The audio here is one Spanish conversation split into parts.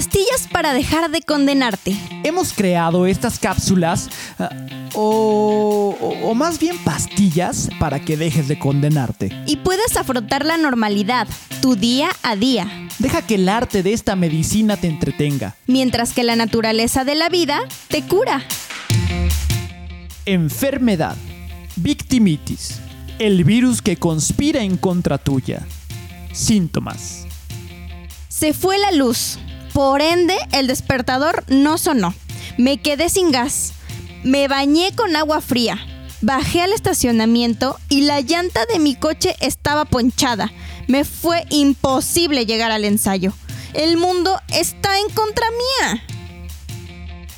Pastillas para dejar de condenarte. Hemos creado estas cápsulas, ah, o, o- o más bien pastillas, para que dejes de condenarte. Y puedes afrontar la normalidad, tu día a día. Deja que el arte de esta medicina te entretenga. Mientras que la naturaleza de la vida te cura. Enfermedad. Victimitis. El virus que conspira en contra tuya. Síntomas. Se fue la luz. Por ende, el despertador no sonó. Me quedé sin gas. Me bañé con agua fría. Bajé al estacionamiento y la llanta de mi coche estaba ponchada. Me fue imposible llegar al ensayo. El mundo está en contra mía.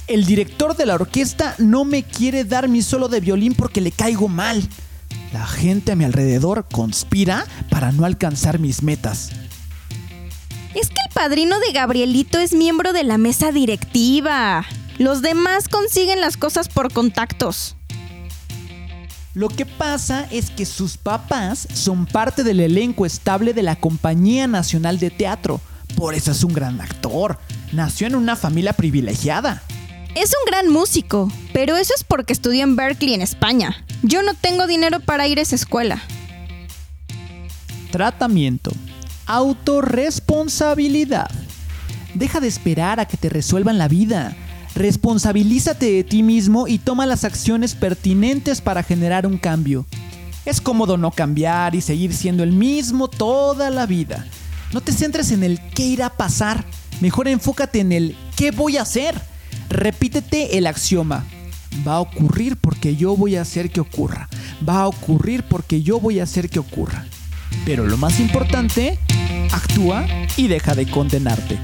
El director de la orquesta no me quiere dar mi solo de violín porque le caigo mal. La gente a mi alrededor conspira para no alcanzar mis metas. Es que el padrino de Gabrielito es miembro de la mesa directiva. Los demás consiguen las cosas por contactos. Lo que pasa es que sus papás son parte del elenco estable de la Compañía Nacional de Teatro. Por eso es un gran actor. Nació en una familia privilegiada. Es un gran músico, pero eso es porque estudió en Berkeley, en España. Yo no tengo dinero para ir a esa escuela. Tratamiento. Autorresponsabilidad. Deja de esperar a que te resuelvan la vida. Responsabilízate de ti mismo y toma las acciones pertinentes para generar un cambio. Es cómodo no cambiar y seguir siendo el mismo toda la vida. No te centres en el qué irá a pasar. Mejor enfócate en el qué voy a hacer. Repítete el axioma. Va a ocurrir porque yo voy a hacer que ocurra. Va a ocurrir porque yo voy a hacer que ocurra. Pero lo más importante, actúa y deja de condenarte.